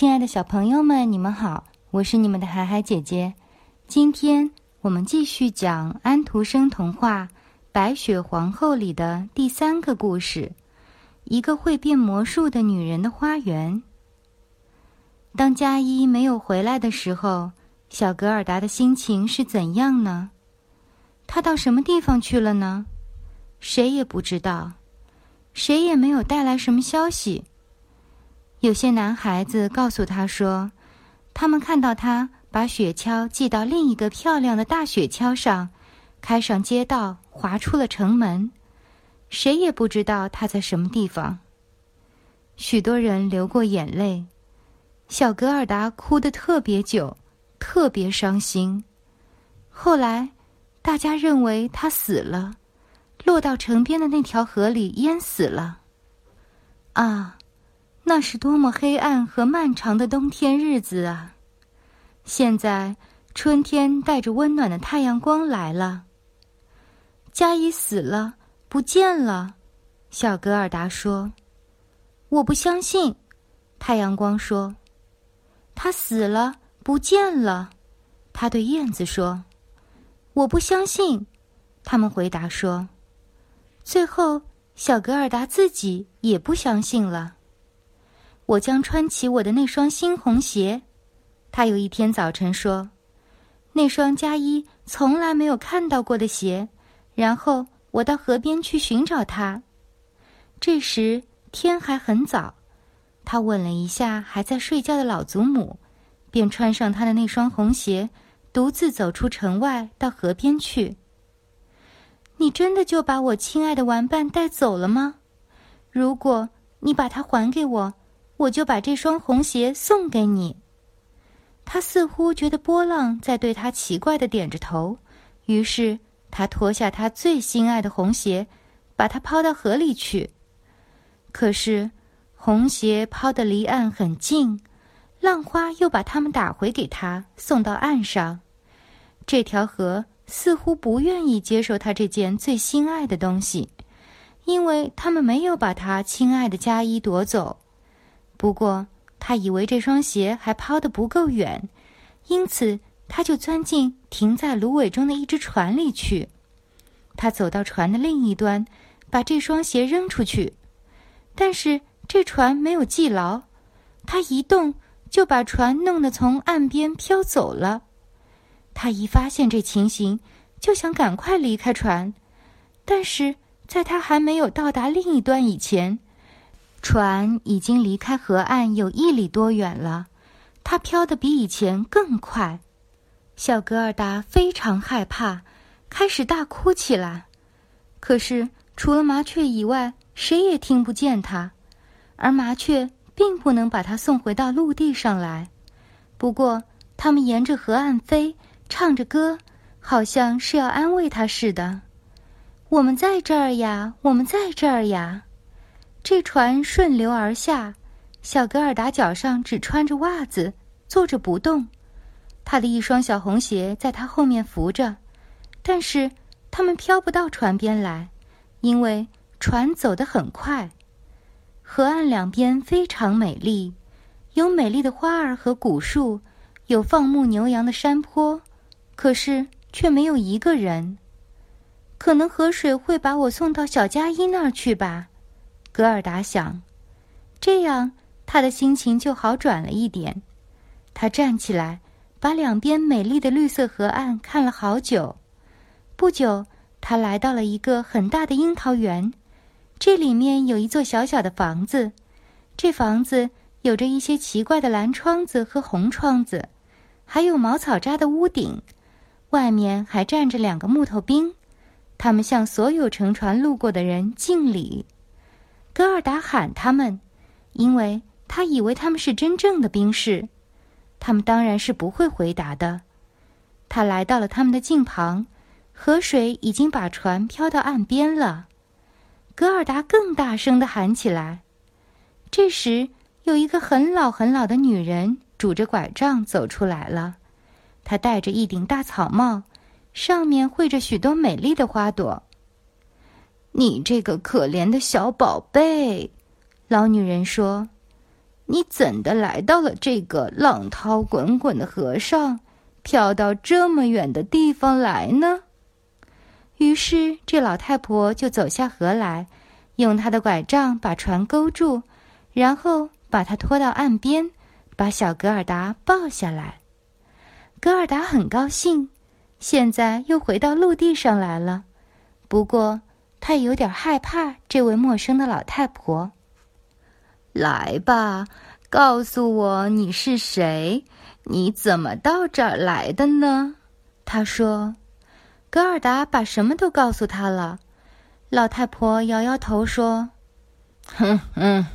亲爱的小朋友们，你们好，我是你们的海海姐姐。今天我们继续讲安徒生童话《白雪皇后》里的第三个故事——一个会变魔术的女人的花园。当佳一没有回来的时候，小格尔达的心情是怎样呢？她到什么地方去了呢？谁也不知道，谁也没有带来什么消息。有些男孩子告诉他说，他们看到他把雪橇系到另一个漂亮的大雪橇上，开上街道，滑出了城门。谁也不知道他在什么地方。许多人流过眼泪，小格尔达哭得特别久，特别伤心。后来，大家认为他死了，落到城边的那条河里淹死了。啊！那是多么黑暗和漫长的冬天日子啊！现在春天带着温暖的太阳光来了。佳怡死了，不见了。小格尔达说：“我不相信。”太阳光说：“他死了，不见了。”他对燕子说：“我不相信。”他们回答说：“最后，小格尔达自己也不相信了。”我将穿起我的那双新红鞋，他有一天早晨说：“那双加一从来没有看到过的鞋。”然后我到河边去寻找它。这时天还很早，他吻了一下还在睡觉的老祖母，便穿上他的那双红鞋，独自走出城外到河边去。你真的就把我亲爱的玩伴带走了吗？如果你把它还给我。我就把这双红鞋送给你。他似乎觉得波浪在对他奇怪的点着头，于是他脱下他最心爱的红鞋，把它抛到河里去。可是，红鞋抛得离岸很近，浪花又把它们打回给他，送到岸上。这条河似乎不愿意接受他这件最心爱的东西，因为他们没有把他亲爱的加衣夺走。不过，他以为这双鞋还抛得不够远，因此他就钻进停在芦苇中的一只船里去。他走到船的另一端，把这双鞋扔出去，但是这船没有系牢，他一动就把船弄得从岸边飘走了。他一发现这情形，就想赶快离开船，但是在他还没有到达另一端以前。船已经离开河岸有一里多远了，它飘得比以前更快。小格尔达非常害怕，开始大哭起来。可是除了麻雀以外，谁也听不见它，而麻雀并不能把它送回到陆地上来。不过，它们沿着河岸飞，唱着歌，好像是要安慰它似的。我们在这儿呀，我们在这儿呀。这船顺流而下，小格尔达脚上只穿着袜子，坐着不动。他的一双小红鞋在他后面扶着，但是他们飘不到船边来，因为船走得很快。河岸两边非常美丽，有美丽的花儿和古树，有放牧牛羊的山坡，可是却没有一个人。可能河水会把我送到小加伊那儿去吧。格尔达想，这样他的心情就好转了一点。他站起来，把两边美丽的绿色河岸看了好久。不久，他来到了一个很大的樱桃园，这里面有一座小小的房子。这房子有着一些奇怪的蓝窗子和红窗子，还有茅草扎的屋顶。外面还站着两个木头兵，他们向所有乘船路过的人敬礼。格尔达喊他们，因为他以为他们是真正的兵士，他们当然是不会回答的。他来到了他们的近旁，河水已经把船漂到岸边了。格尔达更大声的喊起来。这时，有一个很老很老的女人拄着拐杖走出来了，她戴着一顶大草帽，上面绘着许多美丽的花朵。你这个可怜的小宝贝，老女人说：“你怎的来到了这个浪涛滚滚的河上，漂到这么远的地方来呢？”于是，这老太婆就走下河来，用她的拐杖把船勾住，然后把它拖到岸边，把小格尔达抱下来。格尔达很高兴，现在又回到陆地上来了。不过，他有点害怕这位陌生的老太婆。来吧，告诉我你是谁？你怎么到这儿来的呢？他说。格尔达把什么都告诉他了，老太婆摇摇头说：“哼哼。”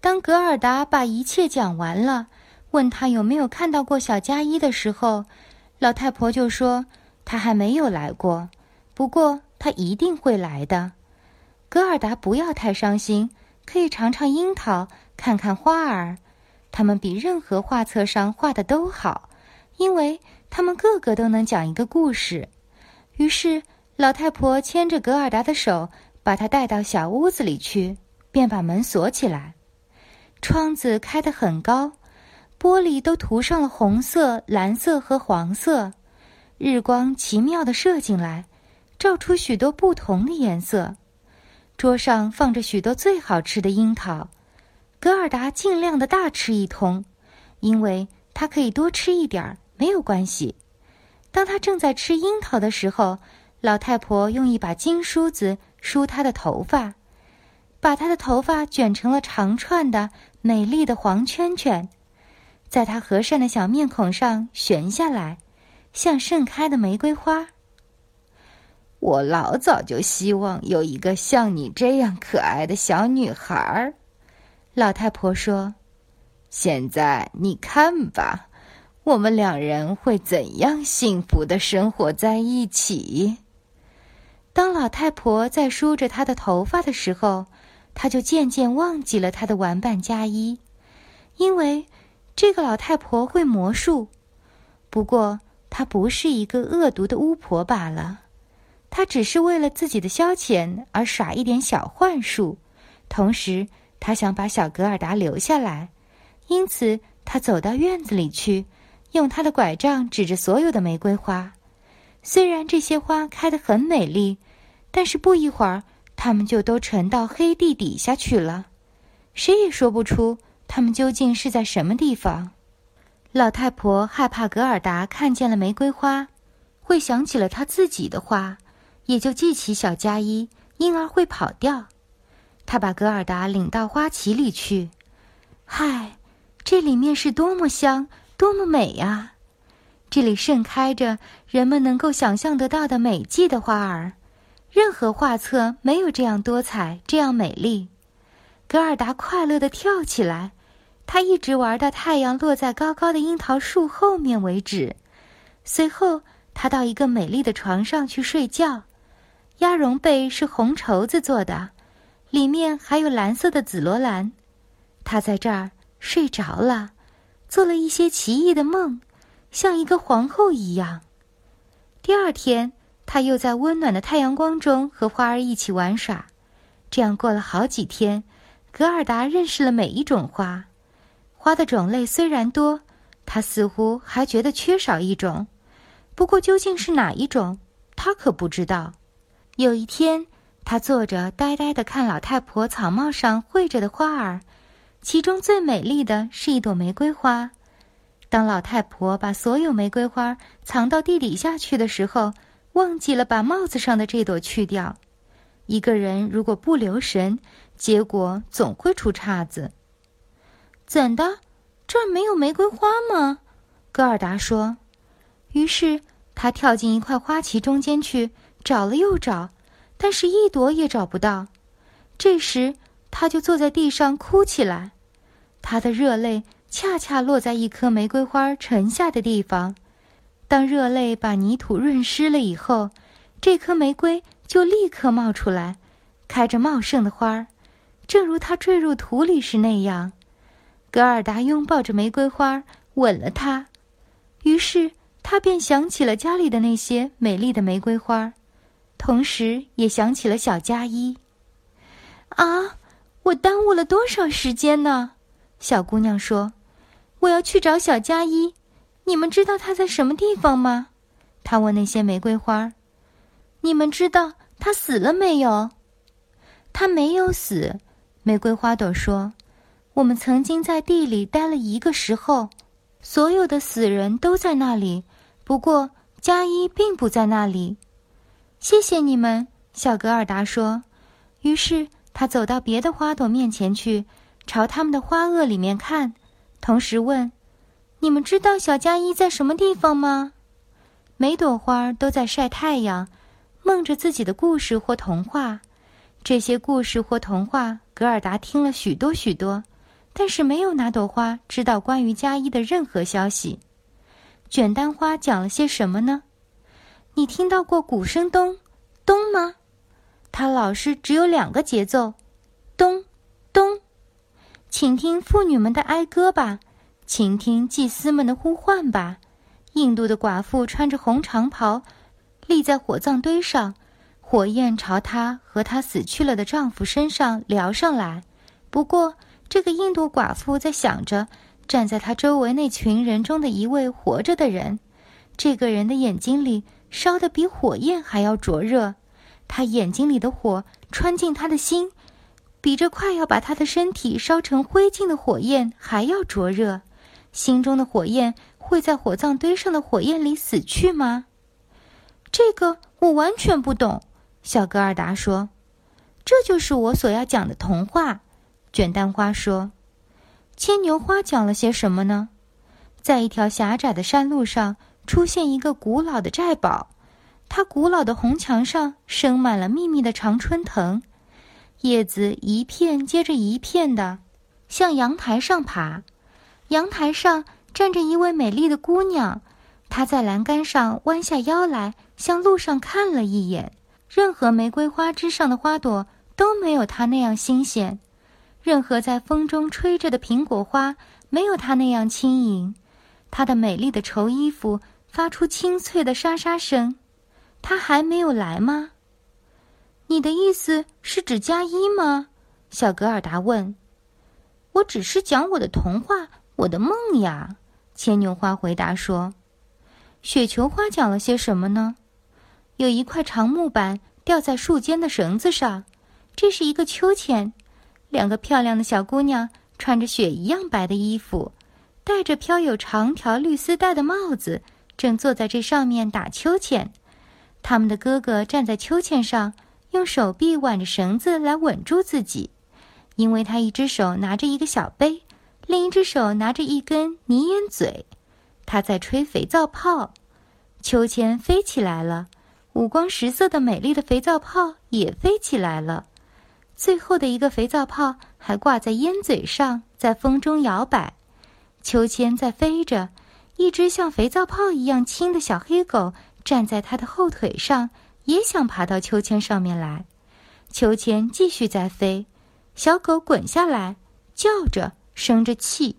当格尔达把一切讲完了，问他有没有看到过小加一的时候，老太婆就说：“他还没有来过，不过他一定会来的。”格尔达不要太伤心，可以尝尝樱桃，看看花儿，它们比任何画册上画的都好，因为它们个个都能讲一个故事。于是，老太婆牵着格尔达的手，把她带到小屋子里去，便把门锁起来。窗子开得很高，玻璃都涂上了红色、蓝色和黄色。日光奇妙的射进来，照出许多不同的颜色。桌上放着许多最好吃的樱桃，格尔达尽量的大吃一通，因为他可以多吃一点儿，没有关系。当他正在吃樱桃的时候，老太婆用一把金梳子梳他的头发，把他的头发卷成了长串的美丽的黄圈圈，在他和善的小面孔上悬下来，像盛开的玫瑰花。我老早就希望有一个像你这样可爱的小女孩儿，老太婆说：“现在你看吧。”我们两人会怎样幸福的生活在一起？当老太婆在梳着她的头发的时候，她就渐渐忘记了她的玩伴加一，因为这个老太婆会魔术。不过，她不是一个恶毒的巫婆罢了，她只是为了自己的消遣而耍一点小幻术。同时，她想把小格尔达留下来，因此她走到院子里去。用他的拐杖指着所有的玫瑰花，虽然这些花开得很美丽，但是不一会儿，它们就都沉到黑地底下去了。谁也说不出它们究竟是在什么地方。老太婆害怕格尔达看见了玫瑰花，会想起了她自己的花，也就记起小加一，因而会跑掉。他把格尔达领到花旗里去，嗨，这里面是多么香！多么美呀！这里盛开着人们能够想象得到的美季的花儿，任何画册没有这样多彩、这样美丽。格尔达快乐地跳起来，他一直玩到太阳落在高高的樱桃树后面为止。随后，他到一个美丽的床上去睡觉，鸭绒被是红绸子做的，里面还有蓝色的紫罗兰。他在这儿睡着了。做了一些奇异的梦，像一个皇后一样。第二天，他又在温暖的太阳光中和花儿一起玩耍。这样过了好几天，格尔达认识了每一种花。花的种类虽然多，他似乎还觉得缺少一种。不过究竟是哪一种，他可不知道。有一天，他坐着呆呆地看老太婆草帽上绘着的花儿。其中最美丽的是一朵玫瑰花。当老太婆把所有玫瑰花藏到地底下去的时候，忘记了把帽子上的这朵去掉。一个人如果不留神，结果总会出岔子。怎的？这儿没有玫瑰花吗？戈尔达说。于是他跳进一块花旗中间去找了又找，但是一朵也找不到。这时。他就坐在地上哭起来，他的热泪恰恰落在一颗玫瑰花沉下的地方。当热泪把泥土润湿了以后，这颗玫瑰就立刻冒出来，开着茂盛的花儿，正如它坠入土里时那样。格尔达拥抱着玫瑰花，吻了它，于是他便想起了家里的那些美丽的玫瑰花，同时也想起了小加一。啊！我耽误了多少时间呢？小姑娘说：“我要去找小佳一，你们知道她在什么地方吗？”她问那些玫瑰花：“你们知道她死了没有？”“她没有死。”玫瑰花朵说：“我们曾经在地里待了一个时候，所有的死人都在那里。不过佳一并不在那里。”谢谢你们，小格尔达说。于是他走到别的花朵面前去。朝他们的花萼里面看，同时问：“你们知道小佳一在什么地方吗？”每朵花都在晒太阳，梦着自己的故事或童话。这些故事或童话，格尔达听了许多许多，但是没有哪朵花知道关于佳一的任何消息。卷丹花讲了些什么呢？你听到过鼓声咚咚吗？它老是只有两个节奏，咚咚。请听妇女们的哀歌吧，请听祭司们的呼唤吧。印度的寡妇穿着红长袍，立在火葬堆上，火焰朝她和她死去了的丈夫身上燎上来。不过，这个印度寡妇在想着站在她周围那群人中的一位活着的人。这个人的眼睛里烧得比火焰还要灼热，他眼睛里的火穿进他的心。比这快要把他的身体烧成灰烬的火焰还要灼热，心中的火焰会在火葬堆上的火焰里死去吗？这个我完全不懂。小格尔达说：“这就是我所要讲的童话。”卷丹花说：“牵牛花讲了些什么呢？”在一条狭窄的山路上，出现一个古老的寨堡，它古老的红墙上生满了密密的常春藤。叶子一片接着一片的向阳台上爬，阳台上站着一位美丽的姑娘，她在栏杆上弯下腰来，向路上看了一眼。任何玫瑰花枝上的花朵都没有她那样新鲜，任何在风中吹着的苹果花没有她那样轻盈。她的美丽的绸衣服发出清脆的沙沙声。他还没有来吗？你的意思是指加一吗？小格尔达问。我只是讲我的童话，我的梦呀。牵牛花回答说。雪球花讲了些什么呢？有一块长木板吊在树间的绳子上，这是一个秋千。两个漂亮的小姑娘穿着雪一样白的衣服，戴着飘有长条绿丝带的帽子，正坐在这上面打秋千。他们的哥哥站在秋千上。用手臂挽着绳子来稳住自己，因为他一只手拿着一个小杯，另一只手拿着一根泥烟嘴，他在吹肥皂泡。秋千飞起来了，五光十色的美丽的肥皂泡也飞起来了。最后的一个肥皂泡还挂在烟嘴上，在风中摇摆。秋千在飞着，一只像肥皂泡一样轻的小黑狗站在它的后腿上。也想爬到秋千上面来，秋千继续在飞，小狗滚下来，叫着，生着气，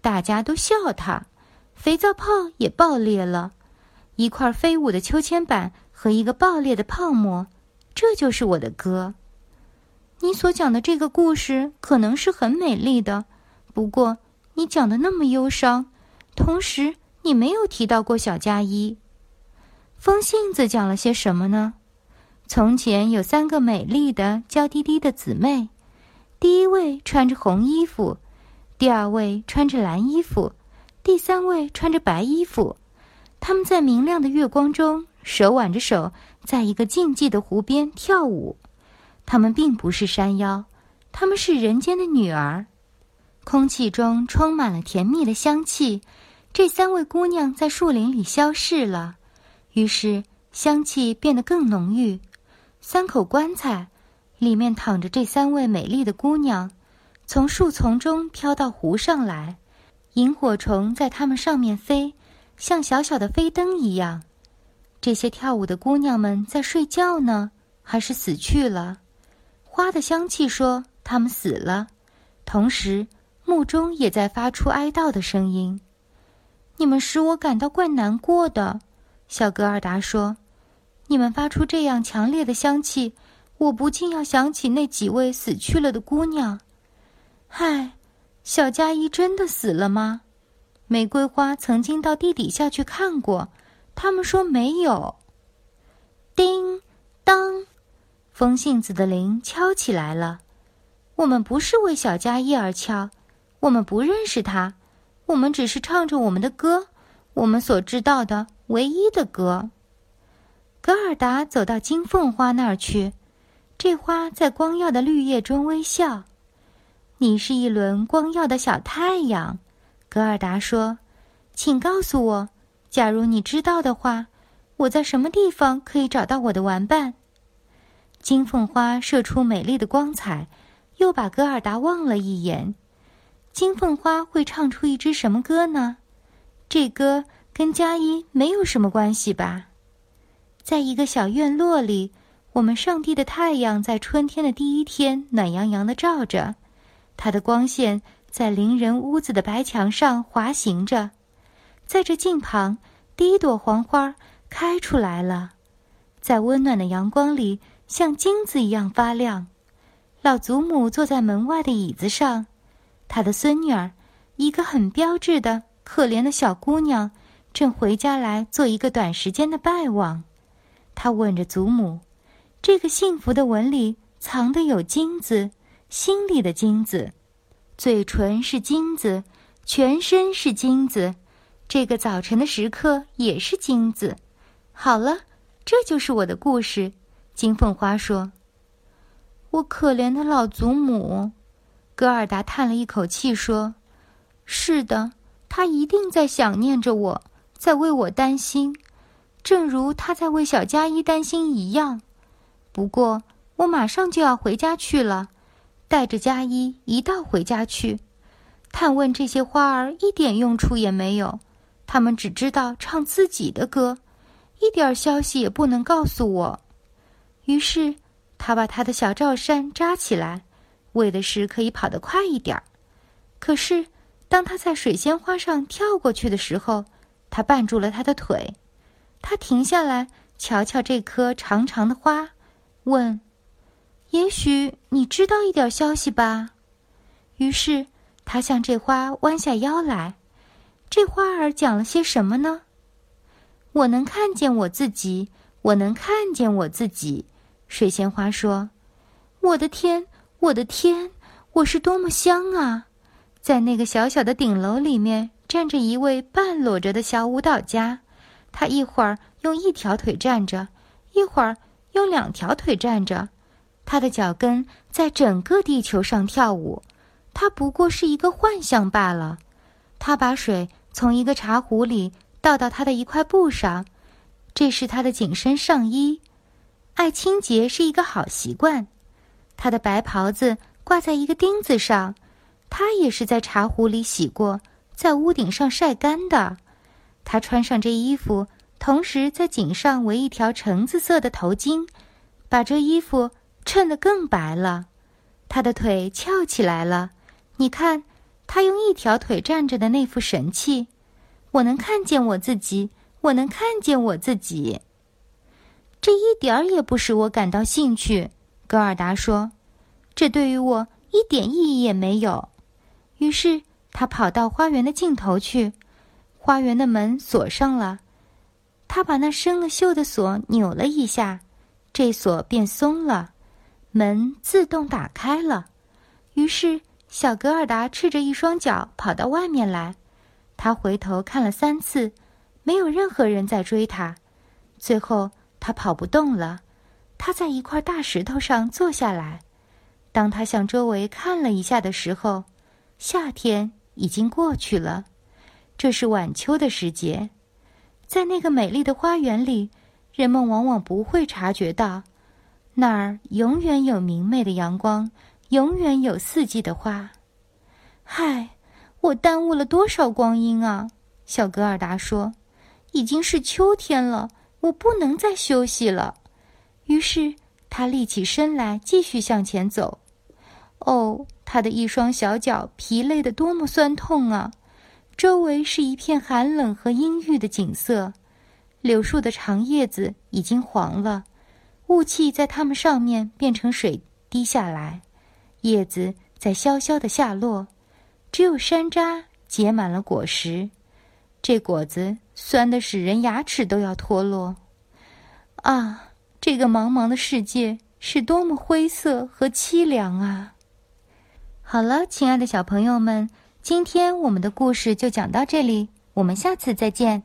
大家都笑它。肥皂泡也爆裂了，一块飞舞的秋千板和一个爆裂的泡沫，这就是我的歌。你所讲的这个故事可能是很美丽的，不过你讲的那么忧伤，同时你没有提到过小加一。风信子讲了些什么呢？从前有三个美丽的娇滴滴的姊妹，第一位穿着红衣服，第二位穿着蓝衣服，第三位穿着白衣服。他们在明亮的月光中手挽着手，在一个静寂的湖边跳舞。他们并不是山妖，他们是人间的女儿。空气中充满了甜蜜的香气。这三位姑娘在树林里消逝了。于是香气变得更浓郁。三口棺材，里面躺着这三位美丽的姑娘，从树丛中飘到湖上来。萤火虫在它们上面飞，像小小的飞灯一样。这些跳舞的姑娘们在睡觉呢，还是死去了？花的香气说她们死了，同时墓中也在发出哀悼的声音。你们使我感到怪难过的。小格尔达说：“你们发出这样强烈的香气，我不禁要想起那几位死去了的姑娘。唉，小佳一真的死了吗？玫瑰花曾经到地底下去看过，他们说没有。叮当，风信子的铃敲起来了。我们不是为小佳一而敲，我们不认识他，我们只是唱着我们的歌，我们所知道的唯一的歌。格尔达走到金凤花那儿去，这花在光耀的绿叶中微笑。你是一轮光耀的小太阳。格尔达说：“请告诉我，假如你知道的话，我在什么地方可以找到我的玩伴？”金凤花射出美丽的光彩，又把格尔达望了一眼。金凤花会唱出一支什么歌呢？这歌跟佳音没有什么关系吧？在一个小院落里，我们上帝的太阳在春天的第一天暖洋洋的照着，它的光线。在邻人屋子的白墙上滑行着，在这镜旁，第一朵黄花开出来了，在温暖的阳光里像金子一样发亮。老祖母坐在门外的椅子上，她的孙女儿，一个很标致的可怜的小姑娘，正回家来做一个短时间的拜望。她吻着祖母，这个幸福的吻里藏的有金子，心里的金子。嘴唇是金子，全身是金子，这个早晨的时刻也是金子。好了，这就是我的故事。金凤花说：“我可怜的老祖母。”戈尔达叹了一口气说：“是的，他一定在想念着我，在为我担心，正如他在为小佳一担心一样。不过，我马上就要回家去了。”带着佳一一道回家去，探问这些花儿一点用处也没有，他们只知道唱自己的歌，一点消息也不能告诉我。于是，他把他的小罩衫扎起来，为的是可以跑得快一点儿。可是，当他在水仙花上跳过去的时候，他绊住了他的腿。他停下来，瞧瞧这颗长长的花，问。也许你知道一点消息吧。于是他向这花弯下腰来。这花儿讲了些什么呢？我能看见我自己，我能看见我自己。水仙花说：“我的天，我的天，我是多么香啊！在那个小小的顶楼里面，站着一位半裸着的小舞蹈家。他一会儿用一条腿站着，一会儿用两条腿站着。”他的脚跟在整个地球上跳舞，他不过是一个幻象罢了。他把水从一个茶壶里倒到他的一块布上，这是他的紧身上衣。爱清洁是一个好习惯。他的白袍子挂在一个钉子上，他也是在茶壶里洗过，在屋顶上晒干的。他穿上这衣服，同时在颈上围一条橙子色的头巾，把这衣服。衬得更白了，他的腿翘起来了。你看，他用一条腿站着的那副神气。我能看见我自己，我能看见我自己。这一点儿也不使我感到兴趣，格尔达说。这对于我一点意义也没有。于是他跑到花园的尽头去，花园的门锁上了。他把那生了锈的锁扭了一下，这锁便松了。门自动打开了，于是小格尔达赤着一双脚跑到外面来。他回头看了三次，没有任何人在追他。最后他跑不动了，他在一块大石头上坐下来。当他向周围看了一下的时候，夏天已经过去了，这是晚秋的时节。在那个美丽的花园里，人们往往不会察觉到。那儿永远有明媚的阳光，永远有四季的花。嗨，我耽误了多少光阴啊！小格尔达说：“已经是秋天了，我不能再休息了。”于是他立起身来，继续向前走。哦，他的一双小脚疲累的多么酸痛啊！周围是一片寒冷和阴郁的景色，柳树的长叶子已经黄了。雾气在它们上面变成水滴下来，叶子在萧萧的下落。只有山楂结满了果实，这果子酸的使人牙齿都要脱落。啊，这个茫茫的世界是多么灰色和凄凉啊！好了，亲爱的小朋友们，今天我们的故事就讲到这里，我们下次再见。